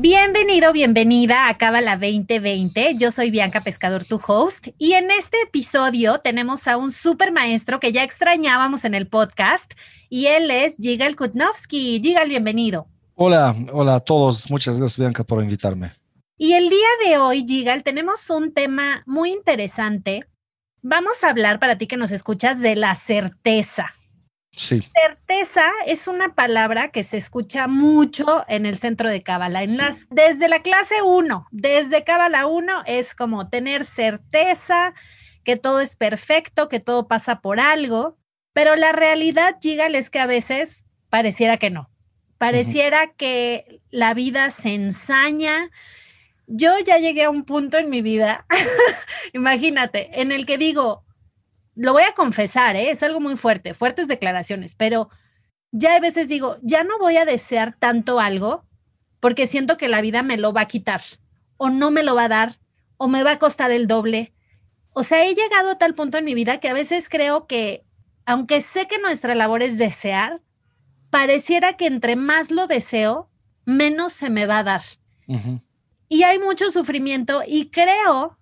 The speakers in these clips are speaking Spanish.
Bienvenido, bienvenida a Cábala 2020. Yo soy Bianca Pescador, tu host, y en este episodio tenemos a un super maestro que ya extrañábamos en el podcast, y él es Jigal Kutnovsky. Jigal, bienvenido. Hola, hola a todos. Muchas gracias, Bianca, por invitarme. Y el día de hoy, Jigal, tenemos un tema muy interesante. Vamos a hablar para ti que nos escuchas de la certeza. Sí. Certeza es una palabra que se escucha mucho en el centro de Cábala. En las, desde la clase 1, desde Cábala 1 es como tener certeza que todo es perfecto, que todo pasa por algo, pero la realidad, Gigal, es que a veces pareciera que no. Pareciera que la vida se ensaña. Yo ya llegué a un punto en mi vida, imagínate, en el que digo, lo voy a confesar, ¿eh? es algo muy fuerte, fuertes declaraciones, pero ya a veces digo, ya no voy a desear tanto algo porque siento que la vida me lo va a quitar o no me lo va a dar o me va a costar el doble. O sea, he llegado a tal punto en mi vida que a veces creo que, aunque sé que nuestra labor es desear, pareciera que entre más lo deseo, menos se me va a dar. Y hay mucho sufrimiento y creo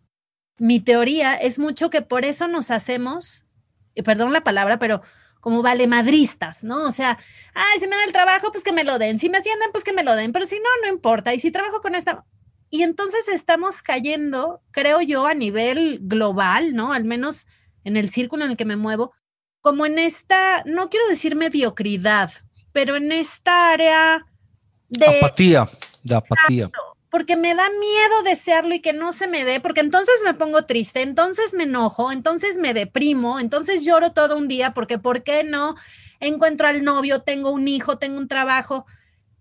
mi teoría es mucho que por eso nos hacemos, y perdón la palabra, pero como vale madristas, ¿no? O sea, ay, si me da el trabajo, pues que me lo den, si me ascienden, pues que me lo den, pero si no, no importa, y si trabajo con esta... Y entonces estamos cayendo, creo yo, a nivel global, ¿no? Al menos en el círculo en el que me muevo, como en esta, no quiero decir mediocridad, pero en esta área de... Apatía, de apatía porque me da miedo desearlo y que no se me dé, porque entonces me pongo triste, entonces me enojo, entonces me deprimo, entonces lloro todo un día, porque ¿por qué no encuentro al novio, tengo un hijo, tengo un trabajo?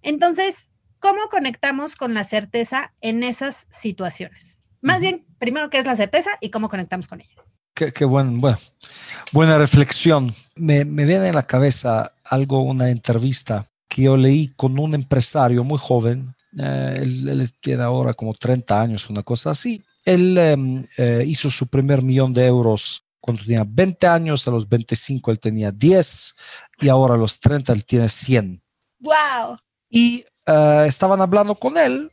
Entonces, ¿cómo conectamos con la certeza en esas situaciones? Más bien, primero, ¿qué es la certeza y cómo conectamos con ella? Qué, buen, bueno, buena reflexión. Me, me viene en la cabeza algo, una entrevista que yo leí con un empresario muy joven eh, él, tiene ahora como 30 años, una cosa así. Él em, eh, hizo su primer millón de euros cuando tenía 20 años, a los 25 él tenía 10 y ahora a los 30 él tiene 100. ¡Wow! Y eh, estaban hablando con él,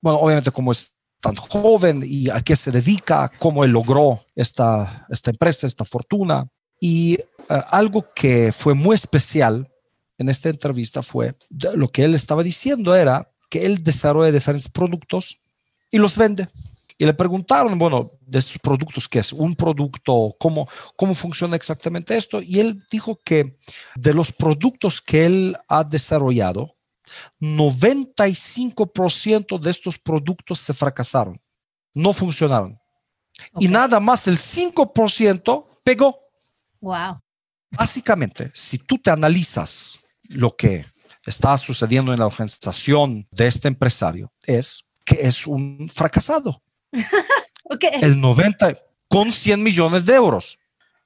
bueno, obviamente como es tan joven y a qué se dedica, cómo él logró esta, esta empresa, esta fortuna. Y algo que fue muy especial en esta entrevista fue lo que él estaba diciendo era que él desarrolla diferentes productos y los vende. Y le preguntaron, bueno, de estos productos, ¿qué es? Un producto, ¿cómo, cómo funciona exactamente esto? Y él dijo que de los productos que él ha desarrollado, 95% de estos productos se fracasaron, no funcionaron. Y nada más el 5% pegó. Wow. Básicamente, si tú te analizas lo que está sucediendo en la organización de este empresario es que es un fracasado. El 90 con 100 millones de euros.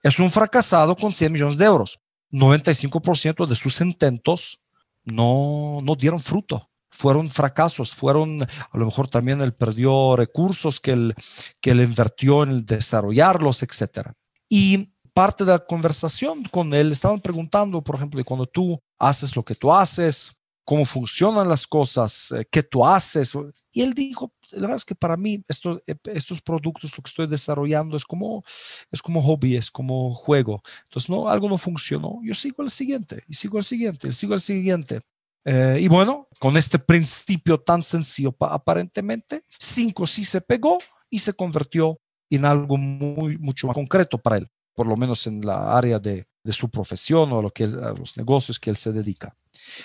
Es un fracasado con 100 millones de euros. 95% de sus intentos no, no dieron fruto. Fueron fracasos, fueron, a lo mejor también él perdió recursos que él, que él invirtió en desarrollarlos, etc. Y parte de la conversación con él estaban preguntando, por ejemplo, cuando tú haces lo que tú haces, cómo funcionan las cosas, eh, qué tú haces. Y él dijo, la verdad es que para mí esto, eh, estos productos, lo que estoy desarrollando es como, es como hobby, es como juego. Entonces, no, algo no funcionó. Yo sigo al siguiente y sigo al siguiente y sigo al siguiente. Eh, y bueno, con este principio tan sencillo aparentemente, cinco sí se pegó y se convirtió en algo muy, mucho más concreto para él por lo menos en la área de, su profesión o lo que, a los negocios que él se dedica.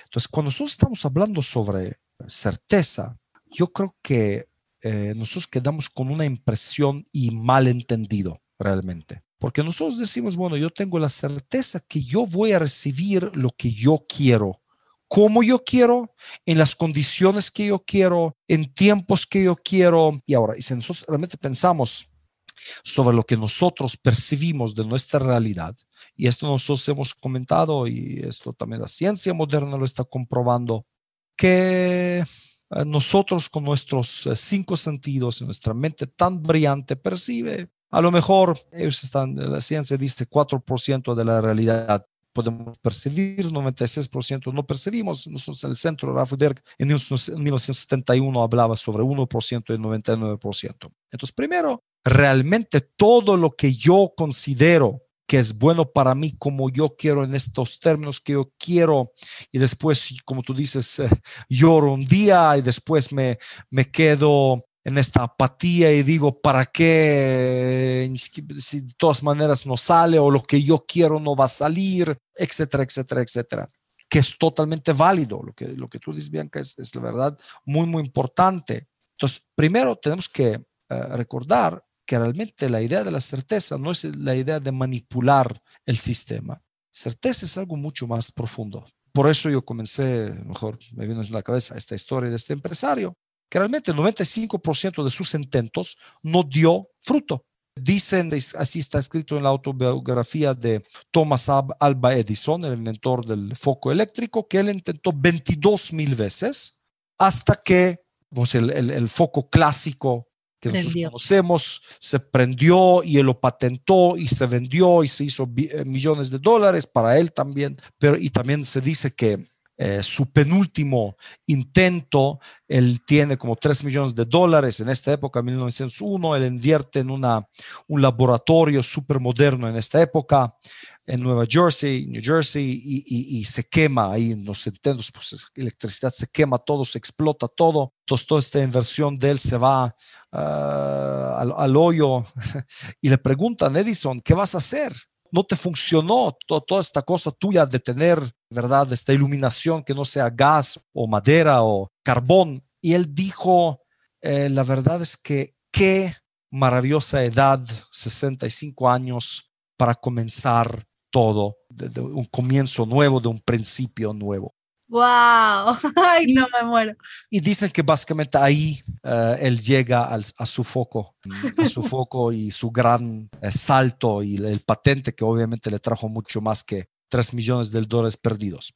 Entonces, cuando nosotros estamos hablando sobre certeza, yo creo que eh, nosotros quedamos con una impresión y malentendido realmente. Porque nosotros decimos, bueno, yo tengo la certeza que yo voy a recibir lo que yo quiero, como yo quiero, en las condiciones que yo quiero, en tiempos que yo quiero. Y ahora, y si nosotros realmente pensamos sobre lo que nosotros percibimos de nuestra realidad. Y esto nosotros hemos comentado y esto también la ciencia moderna lo está comprobando, que eh, nosotros con nuestros eh, cinco sentidos y nuestra mente tan brillante percibe, a lo mejor ellos están, la ciencia dice 4% de la realidad podemos percibir, 96% no percibimos. Nosotros en el centro, Rafa en 1971 hablaba sobre 1% y 99%. Entonces, primero, realmente todo lo que yo considero que es bueno para mí como yo quiero en estos términos que yo quiero y después, como tú dices, eh, lloro un día y después me, me quedo en esta apatía y digo, ¿para qué? Si de todas maneras no sale o lo que yo quiero no va a salir, etcétera, etcétera, etcétera. Que es totalmente válido. Lo que, lo que tú dices, Bianca, es, es la verdad muy, muy importante. Entonces, primero tenemos que eh, recordar que realmente la idea de la certeza no es la idea de manipular el sistema. Certeza es algo mucho más profundo. Por eso yo comencé, mejor me vino en la cabeza esta historia de este empresario, que realmente el 95% de sus intentos no dio fruto. Dicen, así está escrito en la autobiografía de Thomas Alba Edison, el inventor del foco eléctrico, que él intentó 22 mil veces hasta que pues, el, el foco clásico que nosotros conocemos, se prendió y él lo patentó y se vendió y se hizo eh, millones de dólares para él también, pero y también se dice que eh, su penúltimo intento, él tiene como 3 millones de dólares en esta época, 1901, él invierte en una, un laboratorio súper moderno en esta época, en Nueva Jersey, New Jersey, y, se quema ahí en los intentos, pues electricidad se quema todo, se explota todo, entonces toda esta inversión de él se va ah, al, al hoyo y le preguntan, Edison, ¿qué vas a hacer? No te funcionó toda esta cosa tuya de tener, ¿verdad? Esta iluminación que no sea gas o madera o carbón. Y él dijo, eh, la verdad es que qué maravillosa edad, 65 años, para comenzar todo, de un comienzo nuevo, de un principio nuevo. ¡Wow! ¡Ay, no me muero! Y dicen que básicamente ahí eh, él llega a su foco, a su foco y su gran eh, salto y el, patente que obviamente le trajo mucho más que 3 millones de dólares perdidos.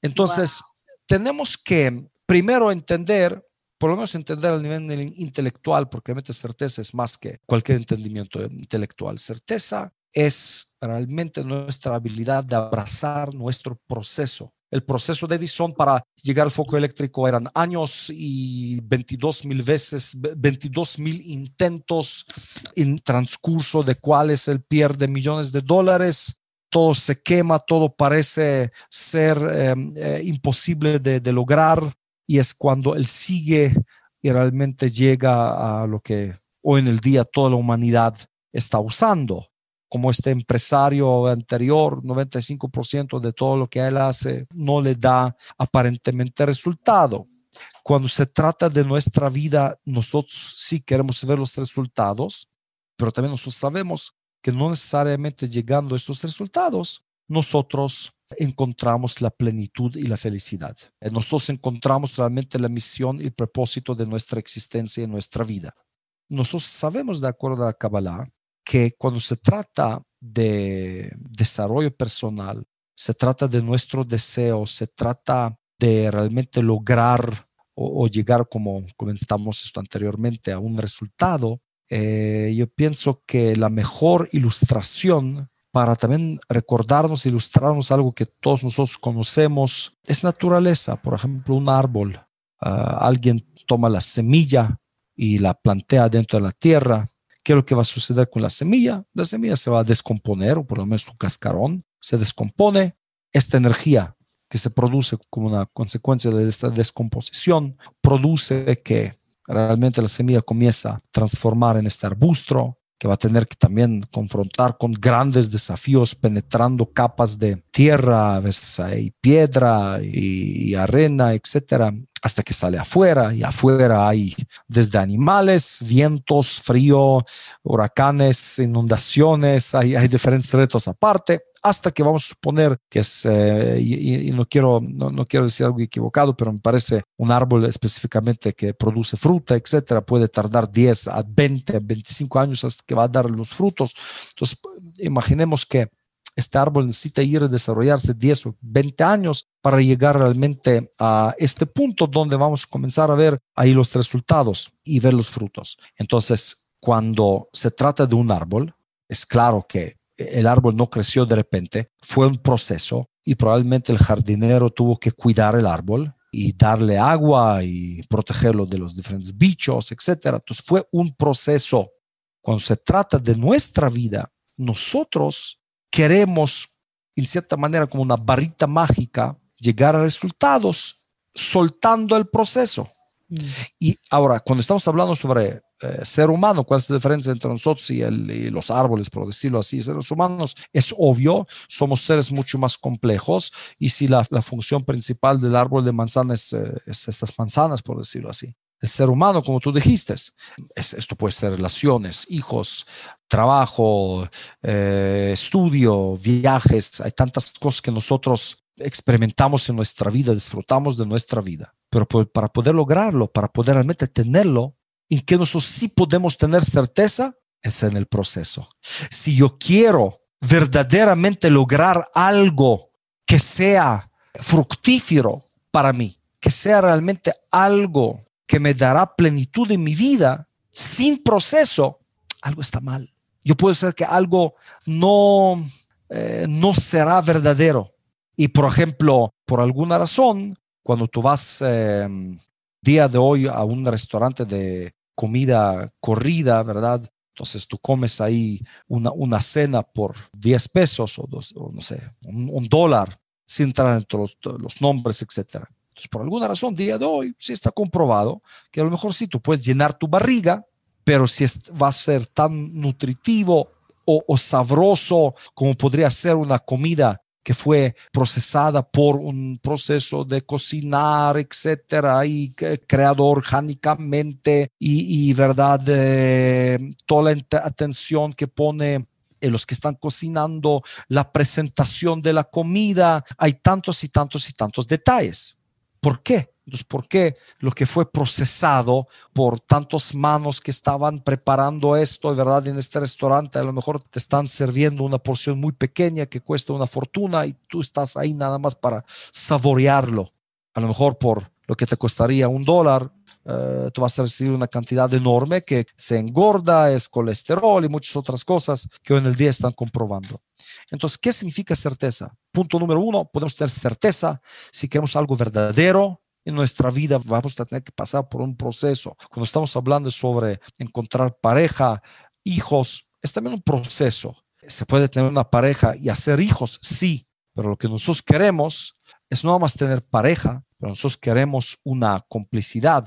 Entonces, tenemos que primero entender, por lo menos entender al nivel intelectual, porque realmente certeza es más que cualquier entendimiento intelectual. Certeza es realmente nuestra habilidad de abrazar nuestro proceso el proceso de Edison para llegar al foco eléctrico eran años y 22 mil veces, 22 mil intentos en transcurso de cuales él pierde millones de dólares. Todo se quema, todo parece ser em, eh, imposible de, de lograr y es cuando él sigue y realmente llega a lo que hoy en el día toda la humanidad está usando como este empresario anterior, 95% de todo lo que él hace no le da aparentemente resultado. Cuando se trata de nuestra vida, nosotros sí queremos ver los resultados, pero también nosotros sabemos que no necesariamente llegando a estos resultados, nosotros encontramos la plenitud y la felicidad. Nosotros encontramos realmente la misión y el propósito de nuestra existencia y nuestra vida. Nosotros sabemos, de acuerdo a Kabbalah, que cuando se trata de desarrollo personal, se trata de nuestro deseo, se trata de realmente lograr o, llegar, como comentamos esto anteriormente, a un resultado, eh, yo pienso que la mejor ilustración para también recordarnos, ilustrarnos algo que todos nosotros conocemos, es naturaleza. Por ejemplo, un árbol. Ah, alguien toma la semilla y la plantea dentro de la tierra ¿Qué es lo que va a suceder con la semilla? La semilla se va a descomponer, o por lo menos su cascarón se descompone. Esta energía que se produce como una consecuencia de esta descomposición produce que realmente la semilla comienza a transformar en este arbusto, que va a tener que también confrontar con grandes desafíos penetrando capas de tierra, a veces hay piedra y, arena, etcétera, hasta que sale afuera y afuera hay desde animales, vientos, frío, huracanes, inundaciones, hay, hay diferentes retos aparte hasta que vamos a suponer que es, eh, y, no, quiero, no, quiero decir algo equivocado, pero me parece un árbol específicamente que produce fruta, etcétera, puede tardar 10 a 20, 25 años hasta que va a dar los frutos. Entonces, imaginemos que este árbol necesita ir a desarrollarse 10 o 20 años para llegar realmente a este punto donde vamos a comenzar a ver ahí los resultados y ver los frutos. Entonces, cuando se trata de un árbol, es claro que el árbol no creció de repente, fue un proceso y probablemente el jardinero tuvo que cuidar el árbol y darle agua y protegerlo de los diferentes bichos, etc. Entonces fue un proceso. Cuando se trata de nuestra vida, nosotros queremos, en cierta manera, como una barrita mágica, llegar a resultados soltando el proceso. Mm. Y ahora, cuando estamos hablando sobre eh, ser humano, cuál es la diferencia entre nosotros y, los árboles, por decirlo así, seres humanos, es obvio, somos seres mucho más complejos y si la, función principal del árbol de manzana es, eh, es, estas manzanas, por decirlo así. El ser humano, como tú dijiste, es, esto puede ser relaciones, hijos, trabajo, eh, estudio, viajes, hay tantas cosas que nosotros experimentamos en nuestra vida, disfrutamos de nuestra vida. Pero para poder lograrlo, para poder realmente tenerlo, en que nosotros sí podemos tener certeza, es en el proceso. Si yo quiero verdaderamente lograr algo que sea fructífero para mí, que sea realmente algo que me dará plenitud en mi vida, sin proceso, algo está mal yo puedo ser que algo no, eh, no será verdadero. Y por ejemplo, por alguna razón, cuando tú vas em, día de hoy a un restaurante de comida corrida, ¿verdad? Entonces tú comes ahí una, una cena por 10 pesos o, dos, no sé, un, dólar, sin entrar entre los, los nombres, etc. Entonces, por alguna razón, día de hoy, sí está comprobado que a lo mejor sí tú puedes llenar tu barriga pero si va a ser tan nutritivo o, sabroso como podría ser una comida que fue procesada por un proceso de cocinar, etcétera, y creado orgánicamente, y, verdad, eh, toda la atención que pone en los que están cocinando, la presentación de la comida, hay tantos y tantos y tantos detalles. ¿Por qué? Entonces, ¿por qué lo que fue procesado por tantas manos que estaban preparando esto, verdad, en este restaurante, a lo mejor te están sirviendo una porción muy pequeña que cuesta una fortuna y tú estás ahí nada más para saborearlo? A lo mejor por lo que te costaría un dólar, eh, tú vas a recibir una cantidad enorme que se engorda, es colesterol y muchas otras cosas que hoy en el día están comprobando. Entonces, ¿qué significa certeza? Punto número uno, podemos tener certeza si queremos algo verdadero, en nuestra vida vamos a tener que pasar por un proceso. Cuando estamos hablando sobre encontrar pareja, hijos, es también un proceso. Se puede tener una pareja y hacer hijos, sí, pero lo que nosotros queremos es no más tener pareja, pero nosotros queremos una complicidad,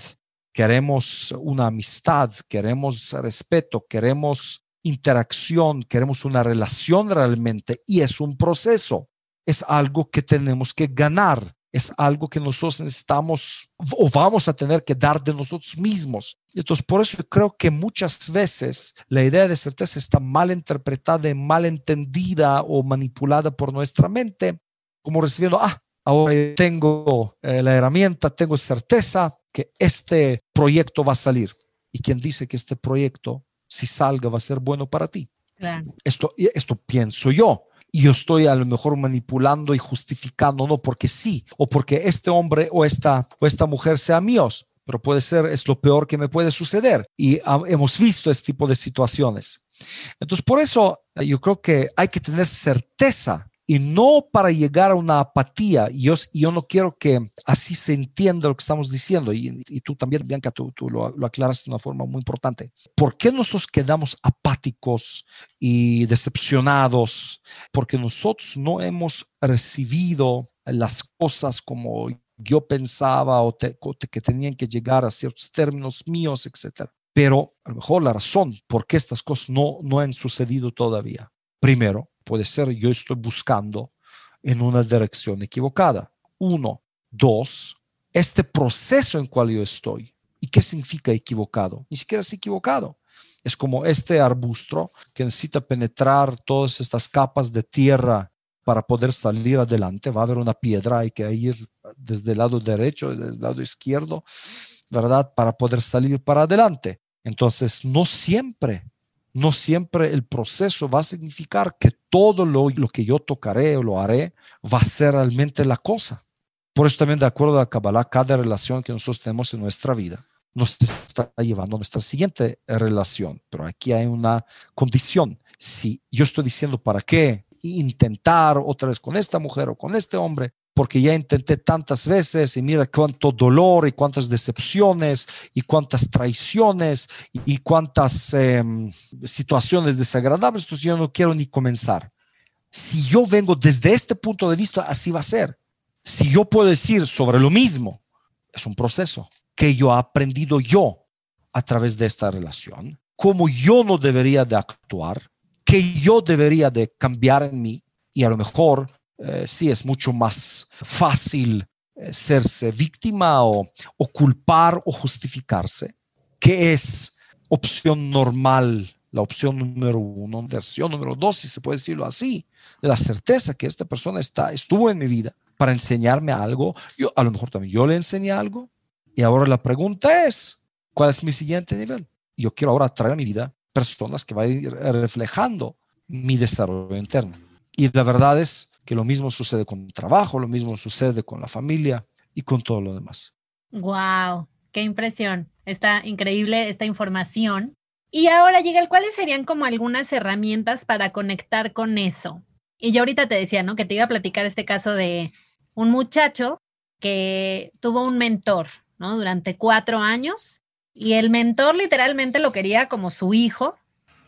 queremos una amistad, queremos respeto, queremos interacción, queremos una relación realmente y es un proceso. Es algo que tenemos que ganar es algo que nosotros necesitamos o vamos a tener que dar de nosotros mismos. Entonces, por eso yo creo que muchas veces la idea de certeza está mal interpretada, mal entendida o manipulada por nuestra mente, como recibiendo, ah, ahora tengo eh, la herramienta, tengo certeza que este proyecto va a salir. Y quien dice que este proyecto, si salga, va a ser bueno para ti. Esto, esto pienso yo y yo estoy a lo mejor manipulando y justificando, no porque sí, o porque este hombre o esta, o esta mujer sea míos, pero puede ser, es lo peor que me puede suceder. Y hemos visto este tipo de situaciones. Entonces, por eso yo creo que hay que tener certeza y no para llegar a una apatía. Y yo, yo no quiero que así se entienda lo que estamos diciendo. Y, tú también, Bianca, tú, tú lo, lo, aclaras de una forma muy importante. ¿Por qué nosotros quedamos apáticos y decepcionados? Porque nosotros no hemos recibido las cosas como yo pensaba o, que tenían que llegar a ciertos términos míos, etc. Pero a lo mejor la razón por qué estas cosas no, no han sucedido todavía. Primero, puede ser yo estoy buscando en una dirección equivocada. Uno. Dos, este proceso en cual yo estoy. ¿Y qué significa equivocado? Ni siquiera es equivocado. Es como este arbusto que necesita penetrar todas estas capas de tierra para poder salir adelante. Va a haber una piedra, hay que ir desde el lado derecho, desde el lado izquierdo, ¿verdad? Para poder salir para adelante. Entonces, no siempre, no siempre el proceso va a significar que todo lo, lo que yo tocaré o lo haré va a ser realmente la cosa. Por eso también de acuerdo a Kabbalah, cada relación que nosotros tenemos en nuestra vida nos está llevando a nuestra siguiente relación. Pero aquí hay una condición. Si yo estoy diciendo para qué intentar otra vez con esta mujer o con este hombre, porque ya intenté tantas veces y mira cuánto dolor y cuántas decepciones y cuántas traiciones y, cuántas em, situaciones desagradables, entonces yo no quiero ni comenzar. Si yo vengo desde este punto de vista, así va a ser. Si yo puedo decir sobre lo mismo, es un proceso que yo he aprendido yo a través de esta relación, cómo yo no debería de actuar, que yo debería de cambiar en mí y a lo mejor eh, sí es mucho más fácil eh, serse víctima o, culpar o justificarse, que es opción normal, la opción número uno, versión número dos, si se puede decirlo así, de la certeza que esta persona está, estuvo en mi vida para enseñarme algo, yo a lo mejor también yo le enseñé algo, y ahora la pregunta es, ¿cuál es mi siguiente nivel? Yo quiero ahora traer a mi vida personas que vayan reflejando mi desarrollo interno. Y la verdad es que lo mismo sucede con el trabajo, lo mismo sucede con la familia y con todo lo demás. Wow, qué impresión. Está increíble esta información. Y ahora llega cuáles serían como algunas herramientas para conectar con eso. Y yo ahorita te decía, ¿no? Que te iba a platicar este caso de un muchacho que tuvo un mentor, ¿no? Durante cuatro años y el mentor literalmente lo quería como su hijo.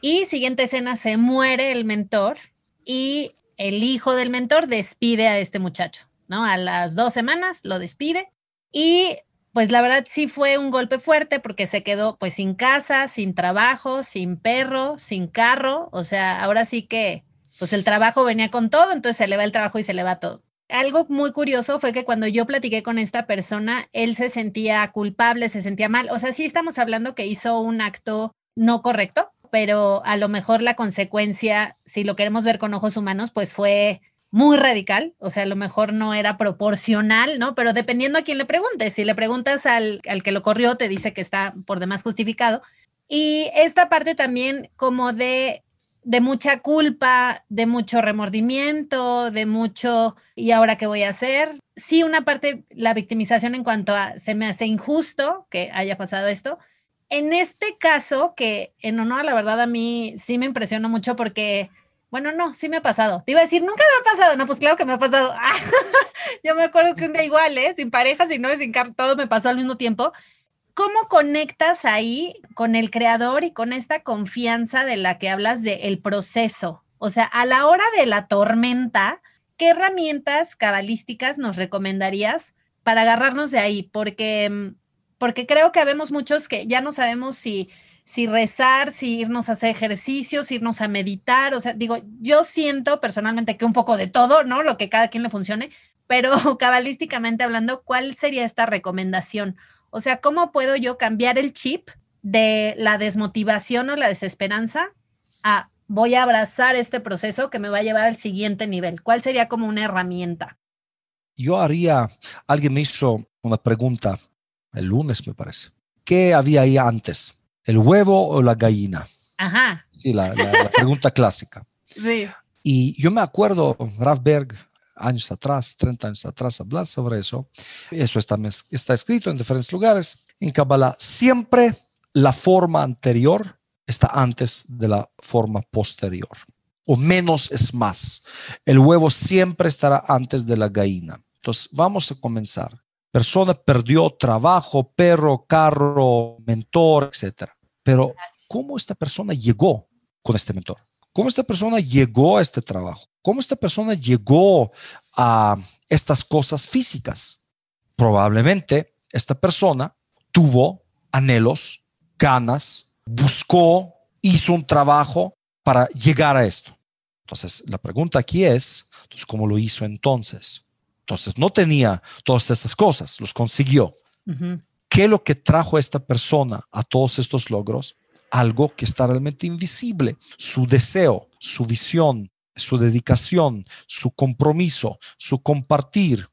Y siguiente escena se muere el mentor y el hijo del mentor despide a este muchacho, ¿no? A las dos semanas lo despide y pues la verdad sí fue un golpe fuerte porque se quedó pues sin casa, sin trabajo, sin perro, sin carro, o sea, ahora sí que pues el trabajo venía con todo, entonces se le va el trabajo y se le va todo algo muy curioso fue que cuando yo platiqué con esta persona, él se sentía culpable, se sentía mal. O sea, sí estamos hablando que hizo un acto no correcto, pero a lo mejor la consecuencia, si lo queremos ver con ojos humanos, pues fue muy radical, o sea, a lo mejor no era proporcional, ¿no? Pero dependiendo a quién le preguntes, si le preguntas al, al que lo corrió, te dice que está por demás justificado. Y esta parte también como de de mucha culpa, de mucho remordimiento, de mucho, ¿y ahora qué voy a hacer? Sí, una parte, la victimización en cuanto a, se me hace injusto que haya pasado esto. En este caso, que en honor a la verdad a mí sí me impresionó mucho porque, bueno, no, sí me ha pasado. Te iba a decir, nunca me ha pasado. No, pues claro que me ha pasado. Yo me acuerdo que un día igual, ¿eh? Sin pareja, sin novia, sin carro, todo me pasó al mismo tiempo. ¿Cómo conectas ahí con el creador y con esta confianza de la que hablas del proceso? O sea, a la hora de la tormenta, ¿qué herramientas cabalísticas nos recomendarías para agarrarnos de ahí? Porque, mm, porque creo que habemos muchos que ya no sabemos si, si rezar, si irnos a hacer ejercicios, irnos a meditar. O sea, digo, yo siento personalmente que un poco de todo, ¿no? Lo que cada quien le funcione, pero cabalísticamente hablando, ¿cuál sería esta recomendación? O sea, ¿cómo puedo yo cambiar el chip de la desmotivación o la desesperanza a voy a abrazar este proceso que me va a llevar al siguiente nivel? ¿Cuál sería como una herramienta? Yo haría, alguien me hizo una pregunta el lunes, me parece. ¿Qué había ahí antes? ¿El huevo o la gallina? Ajá. Sí, la, pregunta clásica. Sí. Y yo me acuerdo, Berg años atrás, 30 años atrás, hablar sobre eso. Eso está, está escrito en diferentes lugares. En Kabbalah, siempre la forma anterior está antes de la forma posterior. O menos es más. El huevo siempre estará antes de la gallina. Entonces, vamos a comenzar. Persona perdió trabajo, perro, carro, mentor, etc. Pero, ¿cómo esta persona llegó con este mentor? ¿Cómo esta persona llegó a este trabajo? ¿Cómo esta persona llegó a estas cosas físicas? Probablemente esta persona tuvo anhelos, ganas, buscó, hizo un trabajo para llegar a esto. Entonces, la pregunta aquí es, ¿cómo lo hizo entonces? Entonces no tenía todas estas cosas, los consiguió. ¿Qué es lo que trajo a esta persona a todos estos logros? Algo que está realmente invisible, su deseo, su visión, su dedicación, su compromiso, su compartir.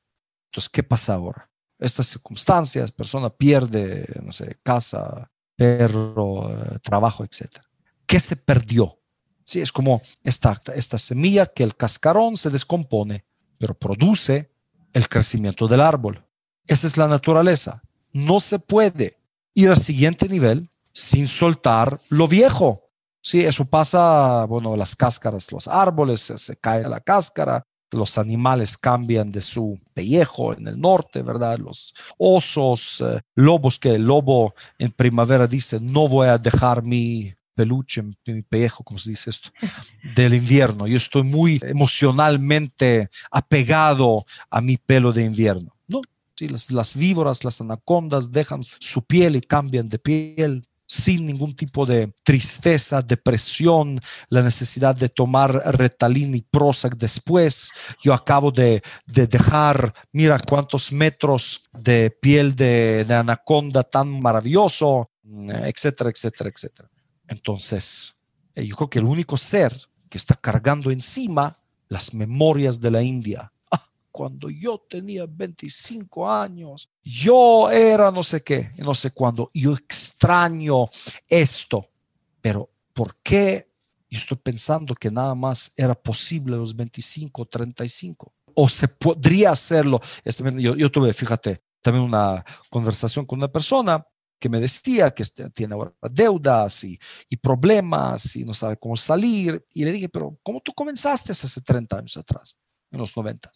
Entonces, ¿qué pasa ahora? Estas circunstancias, persona pierde, no sé, casa, perro, eh, trabajo, etc. ¿Qué se perdió? Sí, es como esta, esta semilla que el cascarón se descompone, pero produce el crecimiento del árbol. Esa es la naturaleza. No se puede ir al siguiente nivel sin soltar lo viejo. Sí, eso pasa, bueno, las cáscaras, los árboles, se, cae la cáscara, los animales cambian de su pellejo en el norte, ¿verdad? Los osos, eh, lobos, que el lobo en primavera dice, no voy a dejar mi peluche, mi pellejo, como se dice esto, del invierno. Yo estoy muy emocionalmente apegado a mi pelo de invierno. No, sí, las, víboras, las anacondas dejan su piel y cambian de piel sin ningún tipo de tristeza, depresión, la necesidad de tomar Retalin y Prozac después. Yo acabo de, dejar, mira cuántos metros de piel de, de anaconda tan maravilloso, etcétera, etcétera, etcétera. Entonces, eh, yo creo que el único ser que está cargando encima las memorias de la India cuando yo tenía 25 años, yo era no sé qué, no sé cuándo, yo extraño esto, pero ¿por qué yo estoy pensando que nada más era posible los 25, 35? O se podría hacerlo. Este, yo, yo tuve, fíjate, también una conversación con una persona que me decía que este, tiene ahora deudas y, y, problemas y no sabe cómo salir. Y le dije, pero ¿cómo tú comenzaste hace 30 años atrás, en los 90?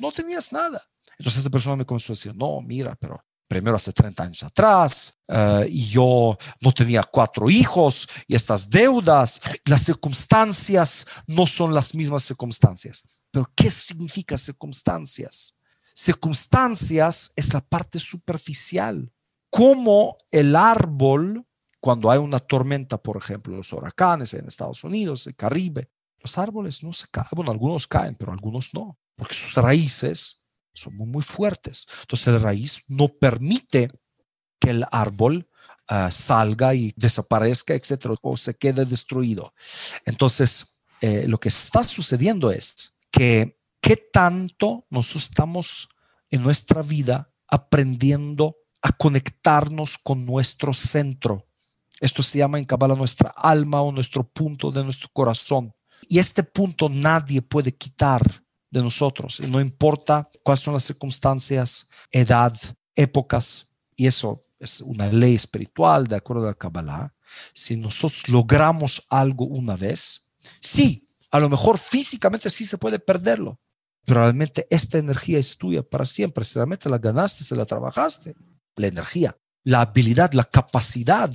no tenías nada. Entonces esta persona me comenzó a decir, no, mira, pero primero hace 30 años atrás eh, y yo no tenía cuatro hijos y estas deudas, las circunstancias no son las mismas circunstancias. Pero ¿qué significa circunstancias? Circunstancias es la parte superficial. Como el árbol, cuando hay una tormenta, por ejemplo, los huracanes en Estados Unidos, el Caribe, los árboles no se caen. Bueno, algunos caen, pero algunos no porque sus raíces son muy, fuertes. Entonces la raíz no permite que el árbol ah, salga y desaparezca, etcétera, o se quede destruido. Entonces, eh, lo que está sucediendo es que qué tanto nosotros estamos en nuestra vida aprendiendo a conectarnos con nuestro centro. Esto se llama en Kabbalah nuestra alma o nuestro punto de nuestro corazón. Y este punto nadie puede quitar de nosotros. Y no importa cuáles son las circunstancias, edad, épocas, y eso es una ley espiritual de acuerdo a la Kabbalah. Si nosotros logramos algo una vez, sí, a lo mejor físicamente sí se puede perderlo, pero realmente esta energía es tuya para siempre. Si realmente la ganaste, se la trabajaste, la energía, la habilidad, la capacidad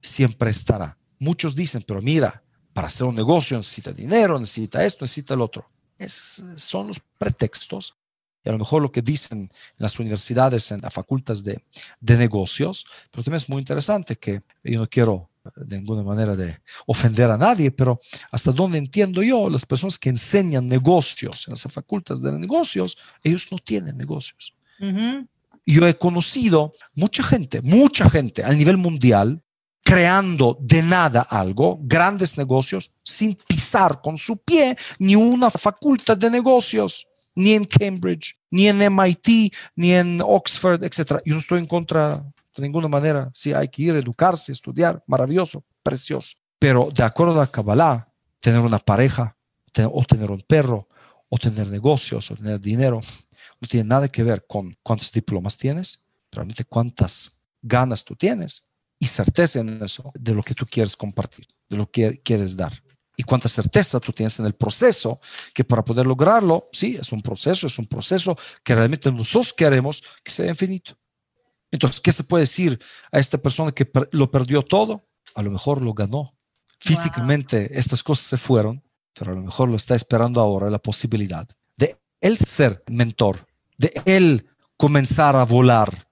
siempre estará. Muchos dicen, pero mira, para hacer un negocio necesita dinero, necesita esto, necesita el otro son los pretextos. Y a lo mejor lo que dicen en las universidades, en las facultades de, de negocios, pero también es muy interesante que yo no quiero eh, de ninguna manera de ofender a nadie, pero hasta donde entiendo yo, las personas que enseñan negocios en las facultades de negocios, ellos no tienen negocios. Yo he conocido mucha gente, mucha gente a nivel mundial creando de nada algo, grandes negocios, sin pisar con su pie ni una facultad de negocios, ni en Cambridge, ni en MIT, ni en Oxford, etc. Yo no estoy en contra de ninguna manera. Si hay que ir a educarse, estudiar, maravilloso, precioso. Pero de acuerdo a Kabbalah, tener una pareja, o tener un perro, o tener negocios, o tener dinero, no tiene nada que ver con cuántos diplomas tienes, realmente cuántas ganas tú tienes y certeza en eso, de lo que tú quieres compartir, de lo que quieres dar. Y cuánta certeza tú tienes en el proceso, que para poder lograrlo, sí, es un proceso, es un proceso que realmente nosotros queremos que sea infinito. Entonces, ¿qué se puede decir a esta persona que lo perdió todo? A lo mejor lo ganó. Físicamente estas cosas se fueron, pero a lo mejor lo está esperando ahora la posibilidad él ser mentor, de él comenzar a volar.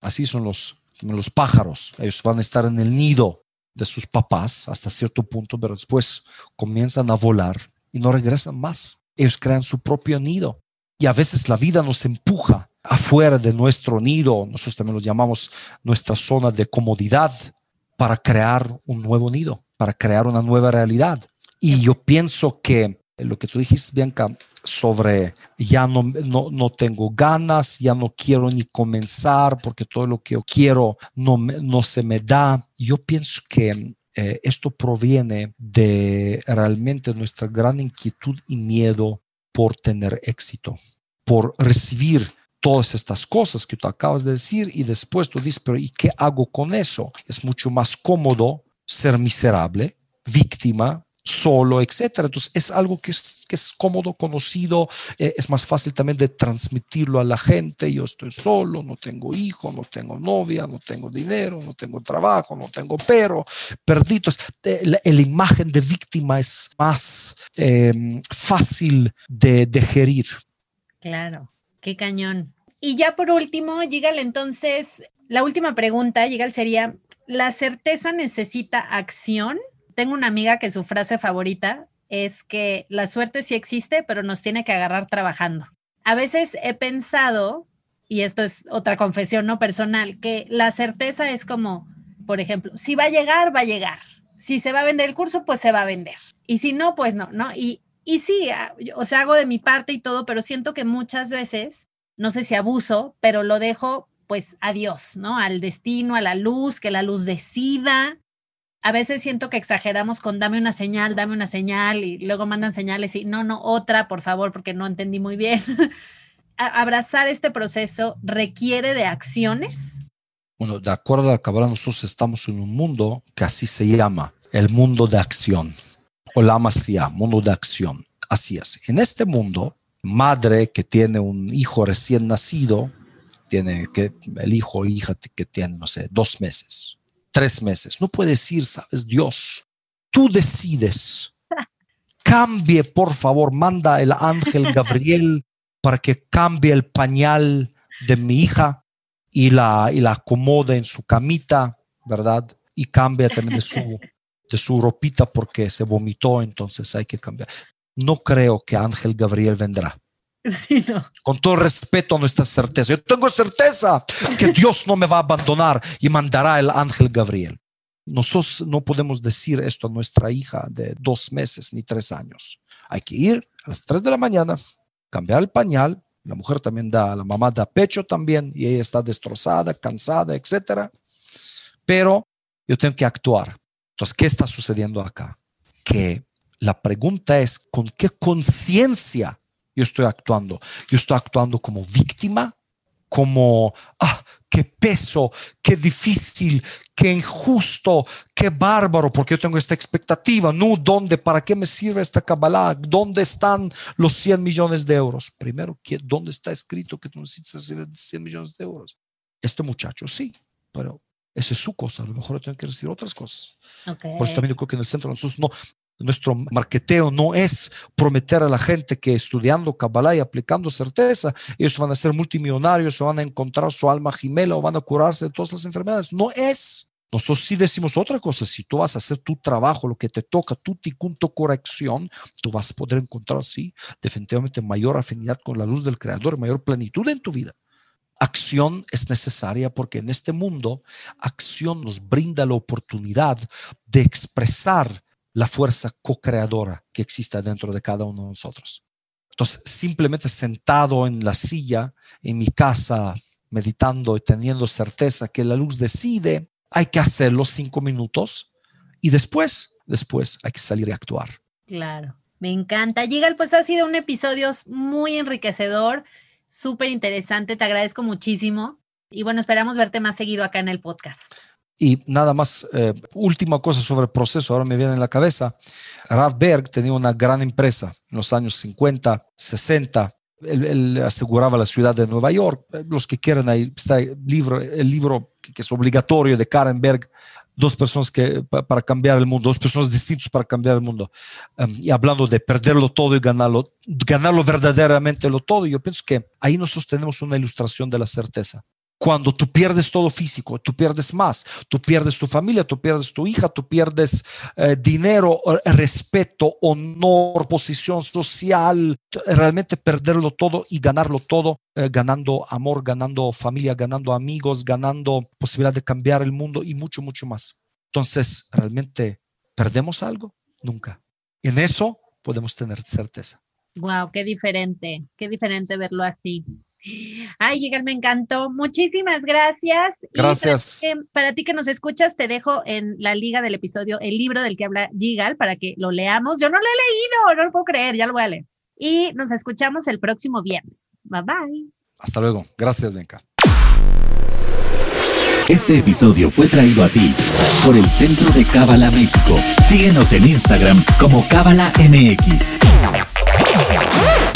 Así son los los pájaros, ellos van a estar en el nido de sus papás hasta cierto punto, pero después comienzan a volar y no regresan más. Ellos crean su propio nido. Y a veces la vida nos empuja afuera de nuestro nido, nosotros también lo llamamos nuestra zona de comodidad, para crear un nuevo nido, para crear una nueva realidad. Y yo pienso que lo que tú dijiste, Bianca, sobre ya no, no, tengo ganas, ya no quiero ni comenzar porque todo lo que yo quiero no, no se me da. Yo pienso que eh, esto proviene de realmente nuestra gran inquietud y miedo por tener éxito, por recibir todas estas cosas que tú acabas de decir y después tú dices, pero ¿y qué hago con eso? Es mucho más cómodo ser miserable, víctima, solo, etcétera. Entonces es algo que es, que es cómodo, conocido, eh, es más fácil también de transmitirlo a la gente. Yo estoy solo, no tengo hijo, no tengo novia, no tengo dinero, no tengo trabajo, no tengo pero, perdido. Eh, la, imagen de víctima es más em, fácil de digerir. Claro, qué cañón. Y ya por último, llega entonces, la última pregunta, llega sería, ¿la certeza necesita acción? tengo una amiga que su frase favorita es que la suerte sí existe, pero nos tiene que agarrar trabajando. A veces he pensado, y esto es otra confesión no personal, que la certeza es como, por ejemplo, si va a llegar, va a llegar. Si se va a vender el curso, pues se va a vender. Y si no, pues no, ¿no? Y, y sí, ah, o sea, hago de mi parte y todo, pero siento que muchas veces, no sé si abuso, pero lo dejo pues a Dios, ¿no? Al destino, a la luz, que la luz decida a veces siento que exageramos con dame una señal, dame una señal y luego mandan señales y no, no, otra, por favor, porque no entendí muy bien. Abrazar este proceso requiere de acciones. Bueno, de acuerdo a la Kabbalah, nosotros estamos en un mundo que así se llama, el mundo de acción, o la masía, mundo de acción. Así es. En este mundo, madre que tiene un hijo recién nacido, tiene que el hijo o hija que tiene, no sé, dos meses, tres meses. No puede decir, sabes, Dios, tú decides. Cambie, por favor, manda el ángel Gabriel para que cambie el pañal de mi hija y la, y la acomode en su camita, ¿verdad? Y cambie también de su, de su ropita porque se vomitó, entonces hay que cambiar. No creo que Ángel Gabriel vendrá. Con todo respeto a nuestra certeza. Yo tengo certeza que Dios no me va a abandonar y mandará el ángel Gabriel. Nosotros no podemos decir esto a nuestra hija de dos meses ni tres años. Hay que ir a las tres de la mañana, cambiar el pañal. La mujer también da, la mamá da pecho también y ella está destrozada, cansada, etcétera. Pero yo tengo que actuar. Entonces, ¿qué está sucediendo acá? Que la pregunta es, ¿con qué conciencia yo estoy actuando. Yo estoy actuando como víctima, como, ah, qué peso, qué difícil, qué injusto, qué bárbaro, porque yo tengo esta expectativa. No, ¿dónde? ¿Para qué me sirve esta Kabbalah? ¿Dónde están los 100 millones de euros? Primero, ¿dónde está escrito que tú necesitas 100 millones de euros? Este muchacho sí, pero esa es su cosa. A lo mejor yo tengo que decir otras cosas. Por eso también yo creo que en el centro nosotros no, nuestro marketeo no es prometer a la gente que estudiando Kabbalah y aplicando certeza, ellos van a ser multimillonarios, van a encontrar su alma gemela o van a curarse de todas las enfermedades. No es. Nosotros sí decimos otra cosa. Si tú vas a hacer tu trabajo, lo que te toca, tu ticunto corrección, tú vas a poder encontrar, sí, definitivamente mayor afinidad con la luz del Creador, mayor plenitud en tu vida. Acción es necesaria porque en este mundo, acción nos brinda la oportunidad de expresar la fuerza co-creadora que existe dentro de cada uno de nosotros. Entonces, simplemente sentado en la silla, en mi casa, meditando y teniendo certeza que la luz decide, hay que hacerlo cinco minutos y después, después hay que salir y actuar. Claro, me encanta. Yigal, pues ha sido un episodio muy enriquecedor, súper interesante, te agradezco muchísimo y bueno, esperamos verte más seguido acá en el podcast. Y nada más, eh, última cosa sobre el proceso, ahora me viene en la cabeza. Rav Berg tenía una gran empresa en los años 50, 60. Él, aseguraba la ciudad de Nueva York. Los que quieran, ahí está el libro, que es obligatorio de Karen Berg, dos personas que, para cambiar el mundo, dos personas distintas para cambiar el mundo. Um, y hablando de perderlo todo y ganarlo, ganarlo verdaderamente lo todo, yo pienso que ahí nosotros tenemos una ilustración de la certeza. Cuando tú pierdes todo físico, tú pierdes más, tú pierdes tu familia, tú pierdes tu hija, tú pierdes eh, dinero, eh, respeto, honor, posición social, realmente perderlo todo y ganarlo todo, eh, ganando amor, ganando familia, ganando amigos, ganando posibilidad de cambiar el mundo y mucho, mucho más. Entonces, ¿realmente perdemos algo? Nunca. En eso podemos tener certeza. Wow, qué diferente, qué diferente verlo así. Ay, Yigal, me encantó. Muchísimas gracias. Gracias. para, ti que nos escuchas, te dejo en la liga del episodio el libro del que habla Yigal para que lo leamos. Yo no lo he leído, no lo puedo creer, ya lo voy a leer. Y nos escuchamos el próximo viernes. Bye bye. Hasta luego. Gracias, Benca. Este episodio fue traído a ti por el Centro de Cábala México. Síguenos en Instagram como Cábala MX.